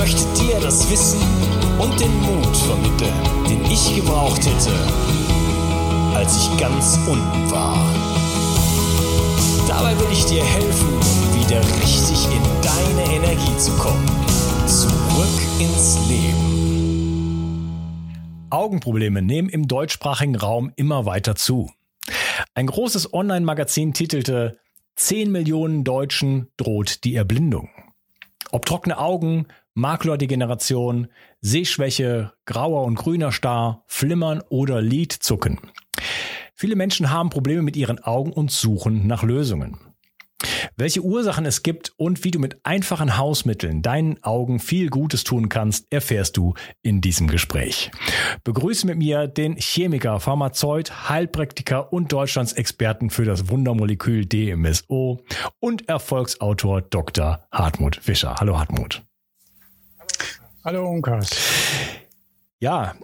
Möchte dir das Wissen und den Mut vermitteln, den ich gebraucht hätte, als ich ganz unten war. Dabei will ich dir helfen, wieder richtig in deine Energie zu kommen. Zurück ins Leben. Augenprobleme nehmen im deutschsprachigen Raum immer weiter zu. Ein großes Online-Magazin titelte 10 Millionen Deutschen droht die Erblindung. Ob trockene Augen, Makuladegeneration, Sehschwäche, grauer und grüner Star, Flimmern oder Lidzucken. Viele Menschen haben Probleme mit ihren Augen und suchen nach Lösungen. Welche Ursachen es gibt und wie du mit einfachen Hausmitteln deinen Augen viel Gutes tun kannst, erfährst du in diesem Gespräch. Begrüße mit mir den Chemiker, Pharmazeut, Heilpraktiker und Deutschlands Experten für das Wundermolekül DMSO und Erfolgsautor Dr. Hartmut Fischer. Hallo Hartmut. Hallo Unkas. Ja,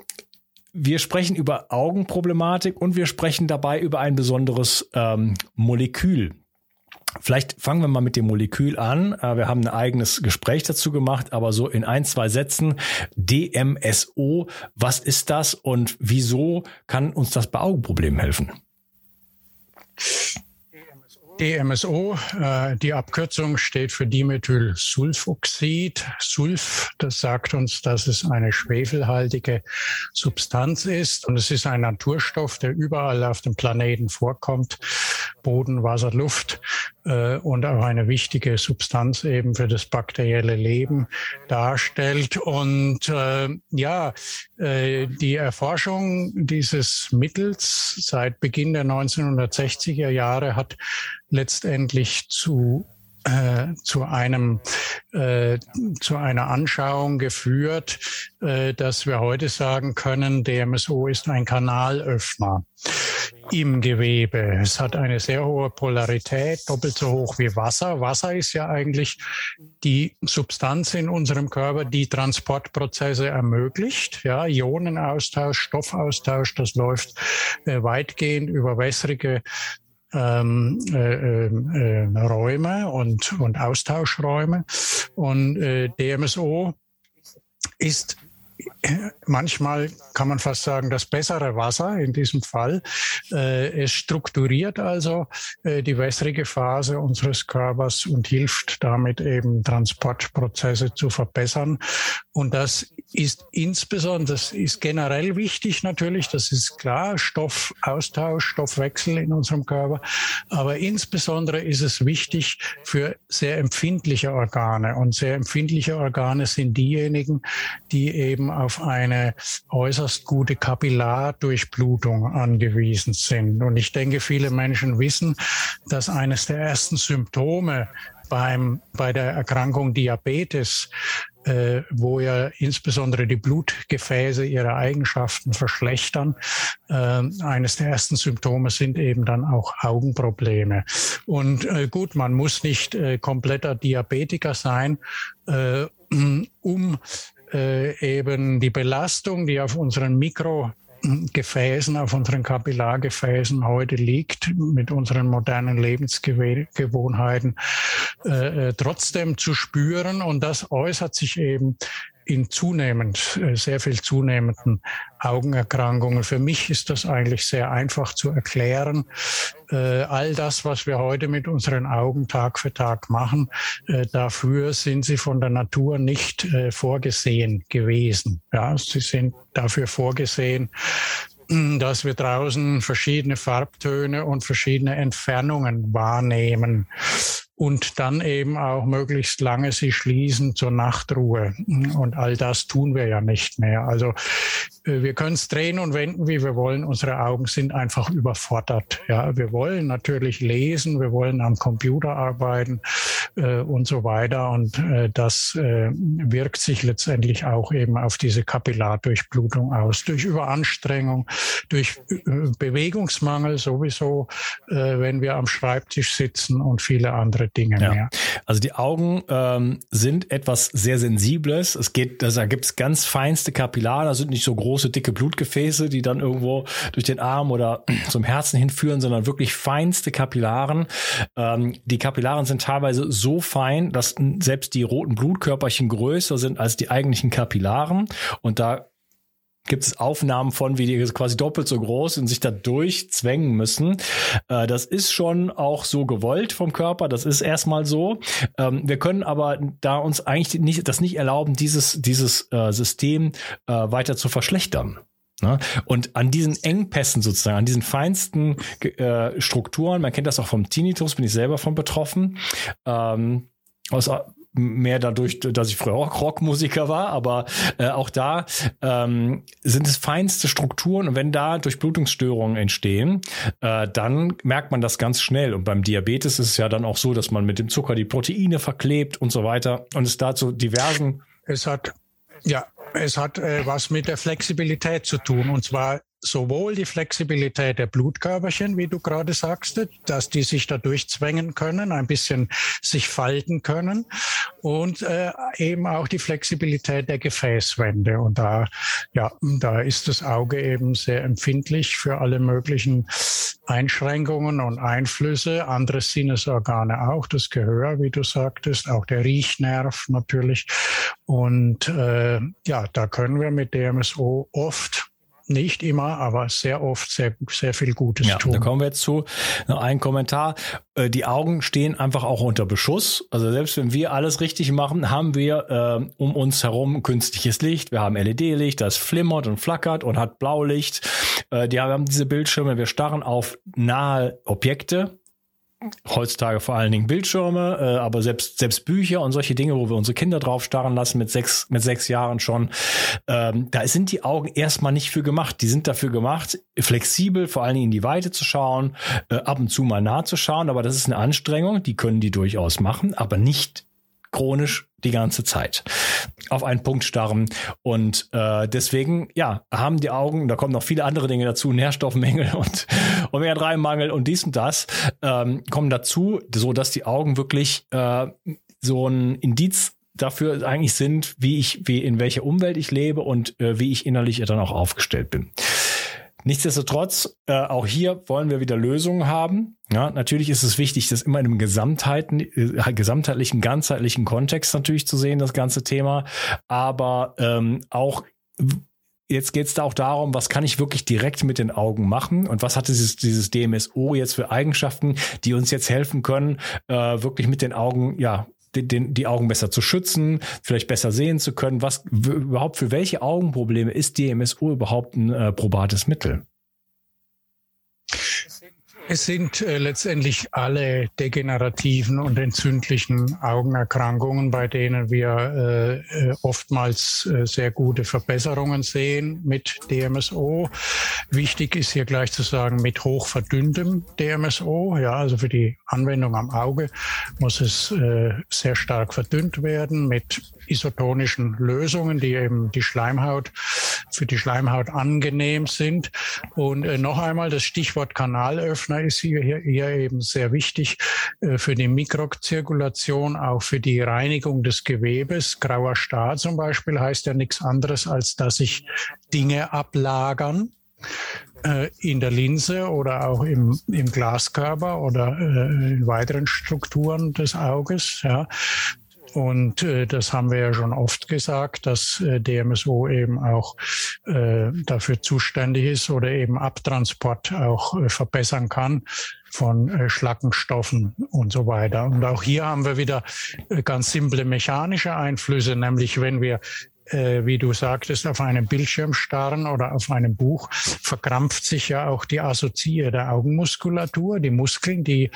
wir sprechen über Augenproblematik und wir sprechen dabei über ein besonderes ähm, Molekül. Vielleicht fangen wir mal mit dem Molekül an. Äh, wir haben ein eigenes Gespräch dazu gemacht, aber so in ein, zwei Sätzen. DMSO, was ist das und wieso kann uns das bei Augenproblemen helfen? DMSO, äh, die Abkürzung steht für Dimethylsulfoxid. Sulf, das sagt uns, dass es eine schwefelhaltige Substanz ist und es ist ein Naturstoff, der überall auf dem Planeten vorkommt. Boden, Wasser, Luft äh, und auch eine wichtige Substanz eben für das bakterielle Leben darstellt. Und äh, ja, äh, die Erforschung dieses Mittels seit Beginn der 1960er Jahre hat letztendlich zu äh, zu einem äh, zu einer Anschauung geführt, äh, dass wir heute sagen können, DMSO ist ein Kanalöffner im Gewebe. Es hat eine sehr hohe Polarität, doppelt so hoch wie Wasser. Wasser ist ja eigentlich die Substanz in unserem Körper, die Transportprozesse ermöglicht. Ja, Ionenaustausch, Stoffaustausch, das läuft äh, weitgehend über wässrige ähm, äh, äh, Räume und, und Austauschräume. Und äh, DMSO ist manchmal kann man fast sagen, das bessere Wasser in diesem Fall. Äh, es strukturiert also äh, die wässrige Phase unseres Körpers und hilft damit eben Transportprozesse zu verbessern. Und das ist insbesondere, das ist generell wichtig natürlich, das ist klar, Stoffaustausch, Stoffwechsel in unserem Körper. Aber insbesondere ist es wichtig für sehr empfindliche Organe. Und sehr empfindliche Organe sind diejenigen, die eben auf eine äußerst gute Kapillardurchblutung angewiesen sind. Und ich denke, viele Menschen wissen, dass eines der ersten Symptome beim, bei der Erkrankung Diabetes äh, wo ja insbesondere die Blutgefäße ihre Eigenschaften verschlechtern. Äh, eines der ersten Symptome sind eben dann auch Augenprobleme. Und äh, gut, man muss nicht kompletter Diabetiker sein, um äh, eben die Belastung, die auf unseren Mikro Gefäßen, auf unseren Kapillargefäßen heute liegt, mit unseren modernen Lebensgewohnheiten, äh, äh, trotzdem zu spüren. Und das äußert sich eben in zunehmend, äh, sehr viel zunehmenden Augenerkrankungen. Für mich ist das eigentlich sehr einfach zu erklären. Äh, all das, was wir heute mit unseren Augen Tag für Tag machen, äh, dafür sind sie von der Natur nicht vorgesehen gewesen. Ja, sie sind dafür vorgesehen, dass wir draußen verschiedene Farbtöne und verschiedene Entfernungen wahrnehmen und dann eben auch möglichst lange sie schließen zur Nachtruhe. Und all das tun wir ja nicht mehr. Also äh, wir können es drehen und wenden, wie wir wollen. Unsere Augen sind einfach überfordert. Ja, wir wollen natürlich lesen, wir wollen am Computer arbeiten äh, und so weiter. Und äh, das äh, wirkt sich letztendlich auch eben auf diese Kapillardurchblutung aus. Durch Überanstrengung, durch äh, Bewegungsmangel sowieso, äh, wenn wir am Schreibtisch sitzen und viele andere andere Dinge ja. mehr. Also die Augen ähm, sind etwas sehr Sensibles. Es geht, also da gibt es ganz feinste Kapillare, das sind nicht so große, dicke Blutgefäße, die dann irgendwo durch den Arm oder zum Herzen hinführen, sondern wirklich feinste Kapillaren. Ähm, die Kapillaren sind teilweise so fein, dass selbst die roten Blutkörperchen größer sind als die eigentlichen Kapillaren. Und da gibt es Aufnahmen von, wie die quasi doppelt so groß und sich da durchzwängen müssen. Äh, das ist schon auch so gewollt vom Körper. Das ist erstmal so. Ähm, wir können aber da uns eigentlich nicht, das nicht erlauben, dieses, dieses äh, System äh, weiter zu verschlechtern. Ne? Und an diesen Engpässen sozusagen, an diesen feinsten Strukturen, man kennt das auch vom Tinnitus, bin ich selber von betroffen, ähm, aus mehr dadurch, dass ich früher auch Rockmusiker war, aber äh, auch da ähm, sind es feinste Strukturen und wenn da Durchblutungsstörungen entstehen, äh, dann merkt man das ganz schnell. Und beim Diabetes ist es ja dann auch so, dass man mit dem Zucker die Proteine verklebt und so weiter und es dazu diversen. Es hat ja, es hat äh, was mit der Flexibilität zu tun und zwar sowohl die Flexibilität der Blutkörperchen, wie du gerade sagst, dass die sich da durchzwängen können, ein bisschen sich falten können und äh, eben auch die Flexibilität der Gefäßwände. Und da, ja, da ist das Auge eben sehr empfindlich für alle möglichen Einschränkungen und Einflüsse. Andere Sinnesorgane auch, das Gehör, wie du sagtest, auch der Riechnerv natürlich. Und äh, ja, da können wir mit DMSO oft nicht immer, aber sehr oft sehr, sehr viel Gutes ja, tun. Da kommen wir jetzt zu. Noch ein Kommentar. Äh, die Augen stehen einfach auch unter Beschuss. Also selbst wenn wir alles richtig machen, haben wir äh, um uns herum künstliches Licht. Wir haben LED-Licht, das flimmert und flackert und hat Blaulicht. Äh, die haben diese Bildschirme. Wir starren auf nahe Objekte heutzutage vor allen Dingen Bildschirme, äh, aber selbst selbst Bücher und solche Dinge, wo wir unsere Kinder drauf starren lassen mit sechs mit sechs Jahren schon, ähm, da sind die Augen erstmal nicht für gemacht. Die sind dafür gemacht, flexibel, vor allen Dingen in die Weite zu schauen, äh, ab und zu mal nah zu schauen, aber das ist eine Anstrengung, die können die durchaus machen, aber nicht chronisch die ganze Zeit auf einen Punkt starren. Und äh, deswegen, ja, haben die Augen, da kommen noch viele andere Dinge dazu, Nährstoffmängel und Omega-3-Mangel und dies und das, ähm, kommen dazu, so dass die Augen wirklich äh, so ein Indiz dafür eigentlich sind, wie ich, wie in welcher Umwelt ich lebe und äh, wie ich innerlich dann auch aufgestellt bin. Nichtsdestotrotz, äh, auch hier wollen wir wieder Lösungen haben. Ja, natürlich ist es wichtig, das immer in einem Gesamtheiten, äh, gesamtheitlichen, ganzheitlichen Kontext natürlich zu sehen, das ganze Thema. Aber ähm, auch Jetzt geht es da auch darum, was kann ich wirklich direkt mit den Augen machen und was hat dieses, dieses DMSO jetzt für Eigenschaften, die uns jetzt helfen können, äh, wirklich mit den Augen ja den, die Augen besser zu schützen, vielleicht besser sehen zu können. Was überhaupt für welche Augenprobleme ist DMSO überhaupt ein äh, probates Mittel? Es sind äh, letztendlich alle degenerativen und entzündlichen Augenerkrankungen, bei denen wir äh, äh oftmals äh, sehr gute Verbesserungen sehen mit DMSO. Wichtig ist hier gleich zu sagen, mit hochverdünntem DMSO. Ja, also für die Anwendung am Auge muss es äh, sehr stark verdünnt werden mit isotonischen Lösungen, die eben die Schleimhaut für die Schleimhaut angenehm sind. Und äh, noch einmal das Stichwort Kanalöffner ist hier, hier, eben sehr wichtig äh, für die Mikrozirkulation, auch für die Reinigung des Gewebes. Grauer Star zum Beispiel heißt ja nichts anderes, als dass sich Dinge ablagern äh, in der Linse oder auch im, im Glaskörper oder äh, in weiteren Strukturen des Auges. Ja. Und äh, das haben wir ja schon oft gesagt, dass äh, DMSO eben auch äh, dafür zuständig ist oder eben Abtransport auch äh, verbessern kann von äh, Schlackenstoffen und so weiter. Und auch hier haben wir wieder äh, ganz simple mechanische Einflüsse, nämlich wenn wir äh, wie du sagtest, auf einem Bildschirm starren oder auf einem Buch, verkrampft sich ja auch die assoziierte Augenmuskulatur, die Muskeln, die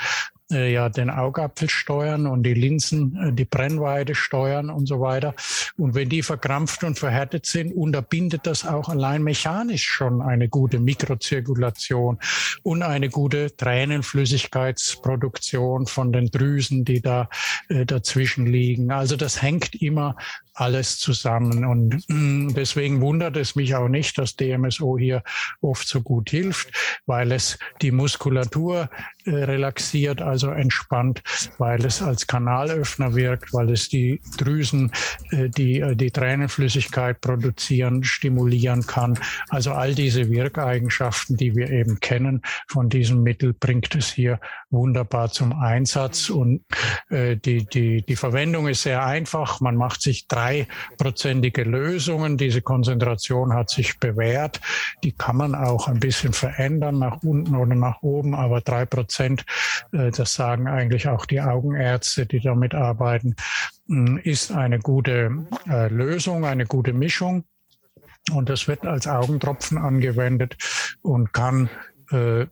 äh, ja den Augapfel steuern und die Linsen, äh, die Brennweite steuern und so weiter. Und wenn die verkrampft und verhärtet sind, unterbindet das auch allein mechanisch schon eine gute Mikrozirkulation und eine gute Tränenflüssigkeitsproduktion von den Drüsen, die da äh, dazwischen liegen. Also das hängt immer alles zusammen. Und mh, deswegen wundert es mich auch nicht, dass DMSO hier oft so gut hilft, weil es die Muskulatur relaxiert, also entspannt, weil es als Kanalöffner wirkt, weil es die Drüsen, äh, die äh, die Tränenflüssigkeit produzieren, stimulieren kann. Also all diese Wirkeigenschaften, die wir eben kennen von diesem Mittel, bringt es hier wunderbar zum Einsatz. Und äh, die, die, die Verwendung ist sehr einfach. Man macht sich drei dreiprozentige Lösungen. Diese Konzentration hat sich bewährt. Die kann man auch ein bisschen verändern nach unten oder nach oben, aber drei Prozent, äh, das sagen eigentlich auch die Augenärzte, die damit arbeiten, mm, ist eine gute äh, Lösung, eine gute Mischung. Und das wird als Augentropfen angewendet und kann äh,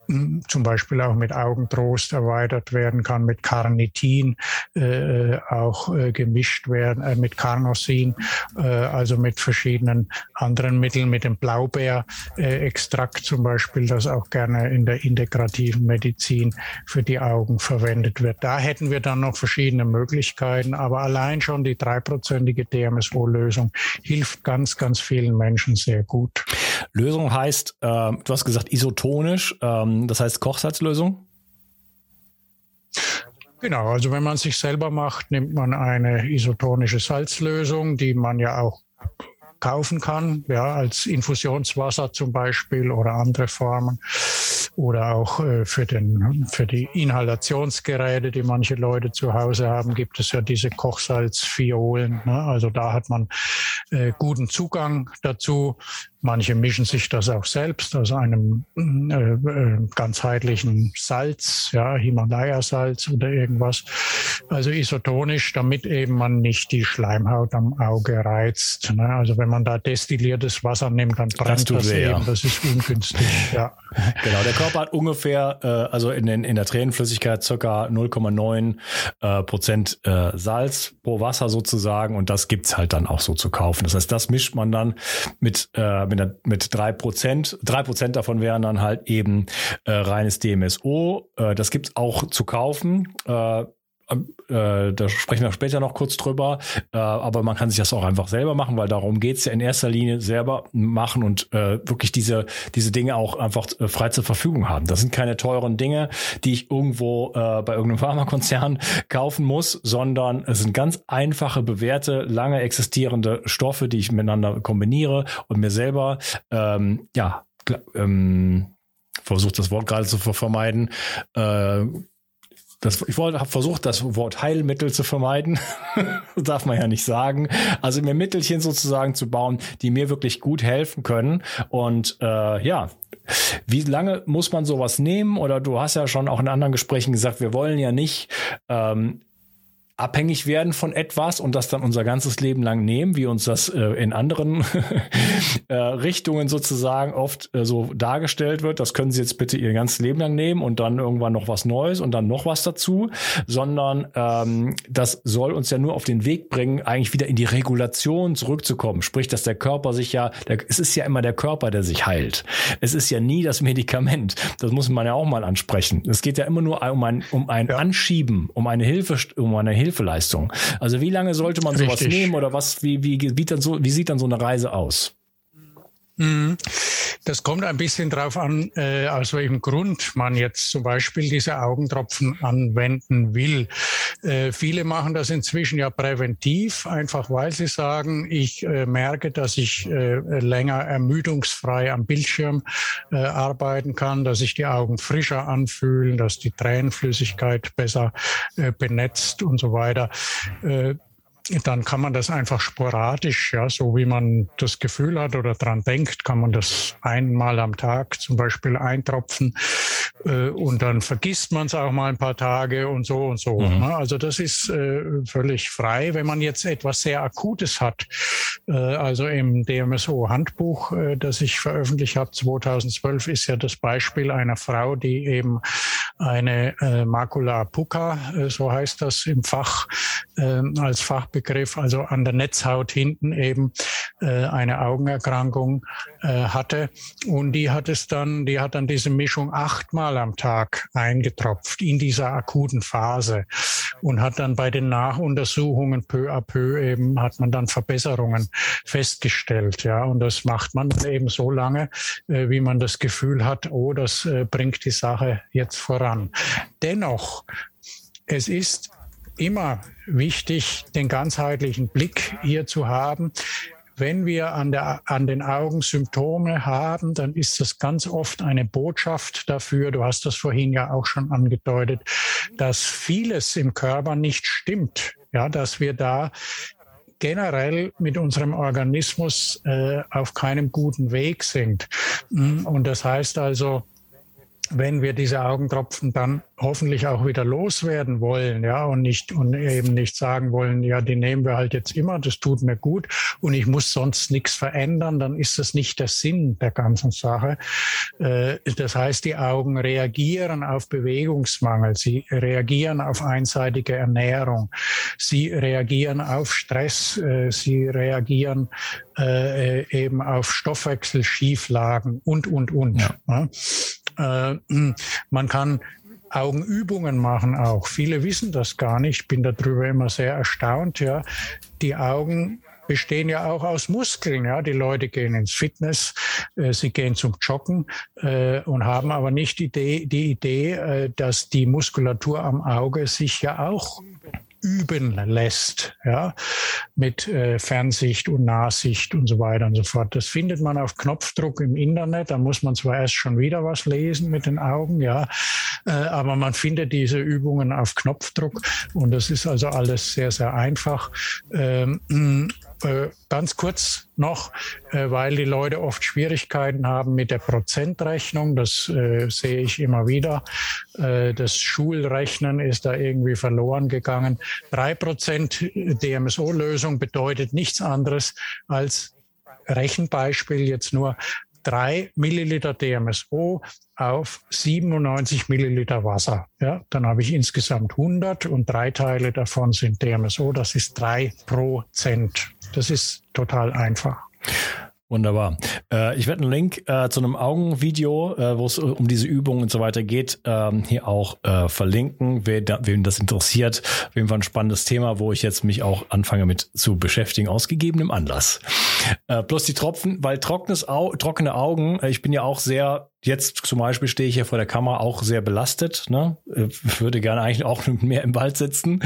zum Beispiel auch mit Augentrost erweitert werden kann, mit Carnitin äh, auch äh, gemischt werden, äh, mit Carnosin, äh, also mit verschiedenen anderen Mitteln, mit dem Blaubeerextrakt zum Beispiel, das auch gerne in der integrativen Medizin für die Augen verwendet wird. Da hätten wir dann noch verschiedene Möglichkeiten, aber allein schon die dreiprozentige DMSO-Lösung hilft ganz, ganz vielen Menschen sehr gut. Lösung heißt, äh, du hast gesagt isotonisch, ähm, das heißt Kochsalzlösung? Genau, also wenn man sich selber macht, nimmt man eine isotonische Salzlösung, die man ja auch kaufen kann, ja, als Infusionswasser zum Beispiel oder andere Formen oder auch äh, für, den, für die Inhalationsgeräte, die manche Leute zu Hause haben, gibt es ja diese Kochsalzfiolen. Ne? Also da hat man äh, guten Zugang dazu. Manche mischen sich das auch selbst aus einem äh, äh, ganzheitlichen Salz, ja, Himalaya-Salz oder irgendwas. Also isotonisch, damit eben man nicht die Schleimhaut am Auge reizt. Ne? Also wenn man da destilliertes Wasser nimmt, dann brennt das, das eben. Das ist ungünstig. Ja. Genau, der Körper hat ungefähr, äh, also in, den, in der Tränenflüssigkeit circa 0,9 äh, Prozent äh, Salz pro Wasser sozusagen und das gibt's halt dann auch so zu kaufen. Das heißt, das mischt man dann mit äh, mit, einer, mit drei Prozent. Drei Prozent davon wären dann halt eben äh, reines DMSO. Äh, das gibt's auch zu kaufen. Äh, äh, da sprechen wir später noch kurz drüber, äh, aber man kann sich das auch einfach selber machen, weil darum geht's ja in erster Linie selber machen und äh, wirklich diese, diese Dinge auch einfach äh, frei zur Verfügung haben. Das sind keine teuren Dinge, die ich irgendwo äh, bei irgendeinem Pharmakonzern kaufen muss, sondern es sind ganz einfache, bewährte, lange existierende Stoffe, die ich miteinander kombiniere und mir selber ähm, ja ähm, versucht das Wort gerade zu vermeiden, äh, das, ich habe versucht, das Wort Heilmittel zu vermeiden. darf man ja nicht sagen. Also mir Mittelchen sozusagen zu bauen, die mir wirklich gut helfen können. Und äh, ja, wie lange muss man sowas nehmen? Oder du hast ja schon auch in anderen Gesprächen gesagt, wir wollen ja nicht ähm, abhängig werden von etwas und das dann unser ganzes Leben lang nehmen, wie uns das äh, in anderen äh, Richtungen sozusagen oft äh, so dargestellt wird. Das können Sie jetzt bitte Ihr ganzes Leben lang nehmen und dann irgendwann noch was Neues und dann noch was dazu, sondern ähm, das soll uns ja nur auf den Weg bringen, eigentlich wieder in die Regulation zurückzukommen. Sprich, dass der Körper sich ja, der, es ist ja immer der Körper, der sich heilt. Es ist ja nie das Medikament. Das muss man ja auch mal ansprechen. Es geht ja immer nur um ein, um ein ja. Anschieben, um eine Hilfe, um eine Hilfeleistung. Also wie lange sollte man sowas Richtig. nehmen oder was, wie, wie, wie, dann so, wie sieht dann so eine Reise aus? Mhm. Das kommt ein bisschen darauf an, äh, aus welchem Grund man jetzt zum Beispiel diese Augentropfen anwenden will. Äh, viele machen das inzwischen ja präventiv, einfach weil sie sagen, ich äh, merke, dass ich äh, länger ermüdungsfrei am Bildschirm äh, arbeiten kann, dass sich die Augen frischer anfühlen, dass die Tränenflüssigkeit besser äh, benetzt und so weiter dann kann man das einfach sporadisch, ja, so wie man das Gefühl hat oder dran denkt, kann man das einmal am Tag zum Beispiel eintropfen äh, und dann vergisst man es auch mal ein paar Tage und so und so. Mhm. Ne? Also das ist äh, völlig frei. Wenn man jetzt etwas sehr Akutes hat, äh, also im DMSO-Handbuch, äh, das ich veröffentlicht habe 2012, ist ja das Beispiel einer Frau, die eben eine äh, Macula pucca, äh, so heißt das im Fach, als Fachbegriff, also an der Netzhaut hinten eben äh, eine Augenerkrankung äh, hatte. Und die hat es dann, die hat dann diese Mischung achtmal am Tag eingetropft in dieser akuten Phase und hat dann bei den Nachuntersuchungen peu à peu eben, hat man dann Verbesserungen festgestellt. Ja, und das macht man eben so lange, äh, wie man das Gefühl hat, oh, das bringt die Sache jetzt voran. Dennoch, es ist immer wichtig, den ganzheitlichen Blick hier zu haben. Wenn wir an, der, an den Augen Symptome haben, dann ist das ganz oft eine Botschaft dafür, du hast das vorhin ja auch schon angedeutet, dass vieles im Körper nicht stimmt. Ja, dass wir da generell mit unserem Organismus äh, auf keinem guten Weg sind. Und das heißt also, wenn wir diese Augentropfen dann hoffentlich auch wieder loswerden wollen, ja, und nicht, und eben nicht sagen wollen, ja, die nehmen wir halt jetzt immer, das tut mir gut und ich muss sonst nichts verändern, dann ist das nicht der Sinn der ganzen Sache. Äh, das heißt, die Augen reagieren auf Bewegungsmangel, sie reagieren auf einseitige Ernährung, sie reagieren auf Stress, äh, sie reagieren äh, eben auf Stoffwechselschieflagen und, und, und. Ja. Äh, man kann Augenübungen machen auch. Viele wissen das gar nicht. Ich bin darüber immer sehr erstaunt. Ja, die Augen bestehen ja auch aus Muskeln. Ja, die Leute gehen ins Fitness, äh, sie gehen zum Joggen äh, und haben aber nicht die Idee, die Idee, äh, dass die Muskulatur am Auge sich ja auch üben lässt, ja, mit äh, Fernsicht und Nahsicht und so weiter und so fort. Das findet man auf Knopfdruck im Internet. Da muss man zwar erst schon wieder was lesen mit den Augen, ja, äh, aber man findet diese Übungen auf Knopfdruck und das ist also alles sehr, sehr einfach. Ähm, äh, ganz kurz noch, äh, weil die Leute oft Schwierigkeiten haben mit der Prozentrechnung. Das äh, sehe ich immer wieder. Äh, das Schulrechnen ist da irgendwie verloren gegangen. Drei Prozent DMSO-Lösung bedeutet nichts anderes als Rechenbeispiel jetzt nur drei Milliliter DMSO auf 97 Milliliter Wasser. Ja, dann habe ich insgesamt 100 und drei Teile davon sind DMSO. Das ist drei Prozent. Das ist total einfach. Wunderbar. Äh, ich werde einen Link äh, zu einem Augenvideo, äh, wo es um diese Übung und so weiter geht, ähm, hier auch äh, verlinken. Wer da, wem das interessiert, auf jeden Fall ein spannendes Thema, wo ich jetzt mich auch anfange mit zu beschäftigen, aus gegebenem Anlass. Äh, plus die Tropfen, weil trockenes Au trockene Augen, äh, ich bin ja auch sehr Jetzt zum Beispiel stehe ich hier vor der Kamera auch sehr belastet. Ne? Äh, würde gerne eigentlich auch mehr im Wald sitzen.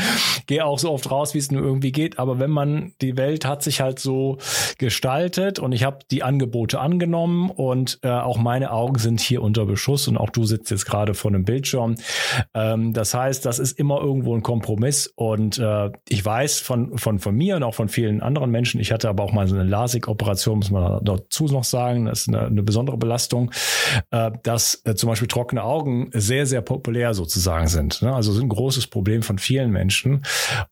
Gehe auch so oft raus, wie es nur irgendwie geht. Aber wenn man, die Welt hat sich halt so gestaltet und ich habe die Angebote angenommen und äh, auch meine Augen sind hier unter Beschuss und auch du sitzt jetzt gerade vor einem Bildschirm. Ähm, das heißt, das ist immer irgendwo ein Kompromiss und äh, ich weiß von, von, von mir und auch von vielen anderen Menschen, ich hatte aber auch mal so eine Plastik-Operation, muss man dazu noch sagen, das ist eine, eine besondere Belastung, dass äh, zum Beispiel trockene Augen sehr, sehr populär sozusagen sind. Ne? Also sind ein großes Problem von vielen Menschen.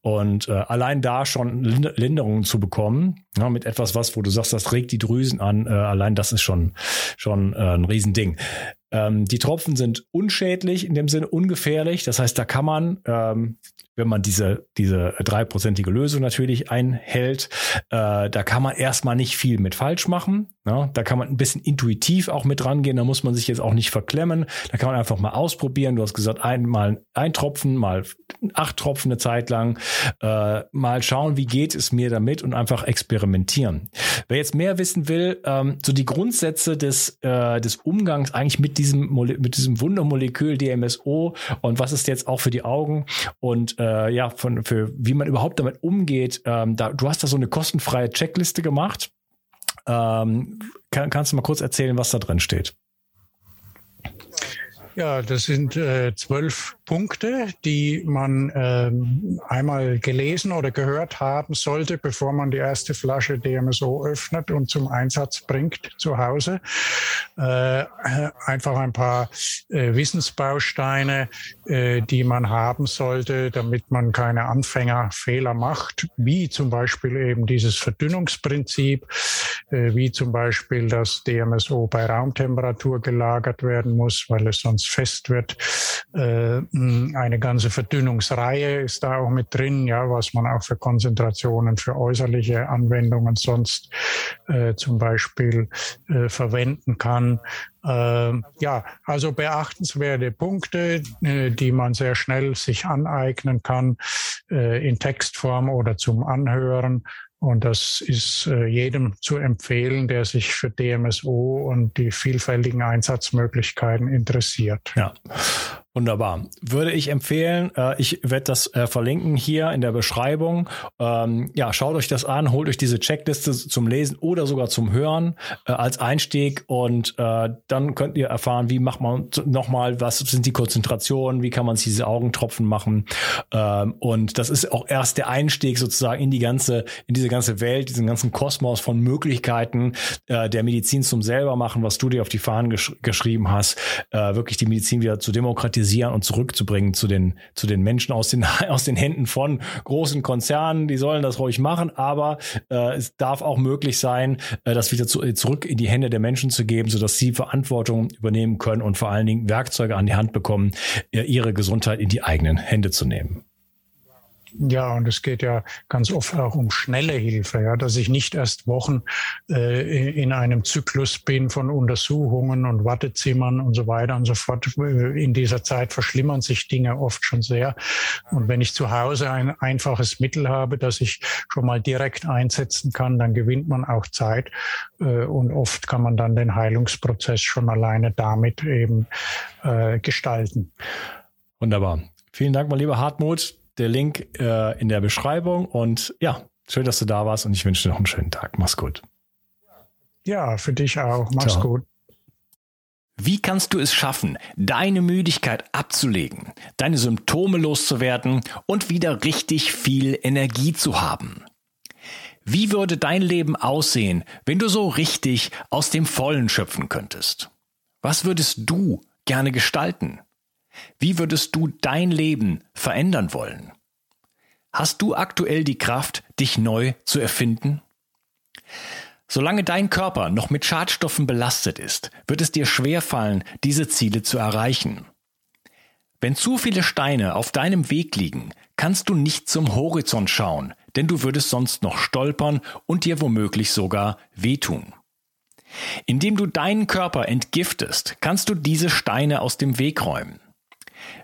Und äh, allein da schon Linderungen zu bekommen, ja, mit etwas was, wo du sagst, das regt die Drüsen an, äh, allein das ist schon, schon äh, ein Riesending. Ähm, die Tropfen sind unschädlich, in dem Sinne ungefährlich. Das heißt, da kann man, ähm, wenn man diese, diese dreiprozentige Lösung natürlich einhält, äh, da kann man erstmal nicht viel mit falsch machen. Ja, da kann man ein bisschen intuitiv auch mit rangehen. Da muss man sich jetzt auch nicht verklemmen. Da kann man einfach mal ausprobieren. Du hast gesagt, einmal ein Tropfen, mal acht Tropfen eine Zeit lang. Äh, mal schauen, wie geht es mir damit und einfach experimentieren. Wer jetzt mehr wissen will, ähm, so die Grundsätze des, äh, des Umgangs eigentlich mit diesem, mit diesem Wundermolekül DMSO und was ist jetzt auch für die Augen und äh, ja, von, für wie man überhaupt damit umgeht. Ähm, da, du hast da so eine kostenfreie Checkliste gemacht. Ähm, kann, kannst du mal kurz erzählen, was da drin steht? Ja, das sind äh, zwölf Punkte, die man ähm, einmal gelesen oder gehört haben sollte, bevor man die erste Flasche DMSO öffnet und zum Einsatz bringt zu Hause. Äh, einfach ein paar äh, Wissensbausteine, äh, die man haben sollte, damit man keine Anfängerfehler macht, wie zum Beispiel eben dieses Verdünnungsprinzip, äh, wie zum Beispiel, dass DMSO bei Raumtemperatur gelagert werden muss, weil es sonst fest wird. Äh, eine ganze Verdünnungsreihe ist da auch mit drin, ja, was man auch für Konzentrationen für äußerliche Anwendungen sonst äh, zum Beispiel äh, verwenden kann. Äh, ja, also beachtenswerte Punkte, die man sehr schnell sich aneignen kann in Textform oder zum Anhören. Und das ist äh, jedem zu empfehlen, der sich für DMSO und die vielfältigen Einsatzmöglichkeiten interessiert. Ja. Wunderbar. Würde ich empfehlen. Äh, ich werde das äh, verlinken hier in der Beschreibung. Ähm, ja, schaut euch das an, holt euch diese Checkliste zum Lesen oder sogar zum Hören äh, als Einstieg und äh, dann könnt ihr erfahren, wie macht man nochmal, was sind die Konzentrationen, wie kann man diese Augentropfen machen. Ähm, und das ist auch erst der Einstieg sozusagen in die ganze, in diese ganze Welt, diesen ganzen Kosmos von Möglichkeiten äh, der Medizin zum selber machen, was du dir auf die Fahnen gesch geschrieben hast, äh, wirklich die Medizin wieder zu demokratisieren demokratisieren und zurückzubringen zu den, zu den Menschen aus den, aus den Händen von großen Konzernen. Die sollen das ruhig machen, aber äh, es darf auch möglich sein, äh, das wieder zu, zurück in die Hände der Menschen zu geben, sodass sie Verantwortung übernehmen können und vor allen Dingen Werkzeuge an die Hand bekommen, äh, ihre Gesundheit in die eigenen Hände zu nehmen. Ja, und es geht ja ganz oft auch um schnelle Hilfe, ja, dass ich nicht erst Wochen äh, in einem Zyklus bin von Untersuchungen und Wartezimmern und so weiter und so fort. In dieser Zeit verschlimmern sich Dinge oft schon sehr. Und wenn ich zu Hause ein einfaches Mittel habe, das ich schon mal direkt einsetzen kann, dann gewinnt man auch Zeit. Äh, und oft kann man dann den Heilungsprozess schon alleine damit eben äh, gestalten. Wunderbar. Vielen Dank, mein lieber Hartmut der Link äh, in der Beschreibung. Und ja, schön, dass du da warst und ich wünsche dir noch einen schönen Tag. Mach's gut. Ja, für dich auch. Mach's Ciao. gut. Wie kannst du es schaffen, deine Müdigkeit abzulegen, deine Symptome loszuwerden und wieder richtig viel Energie zu haben? Wie würde dein Leben aussehen, wenn du so richtig aus dem Vollen schöpfen könntest? Was würdest du gerne gestalten? Wie würdest du dein Leben verändern wollen? Hast du aktuell die Kraft, dich neu zu erfinden? Solange dein Körper noch mit Schadstoffen belastet ist, wird es dir schwerfallen, diese Ziele zu erreichen. Wenn zu viele Steine auf deinem Weg liegen, kannst du nicht zum Horizont schauen, denn du würdest sonst noch stolpern und dir womöglich sogar wehtun. Indem du deinen Körper entgiftest, kannst du diese Steine aus dem Weg räumen.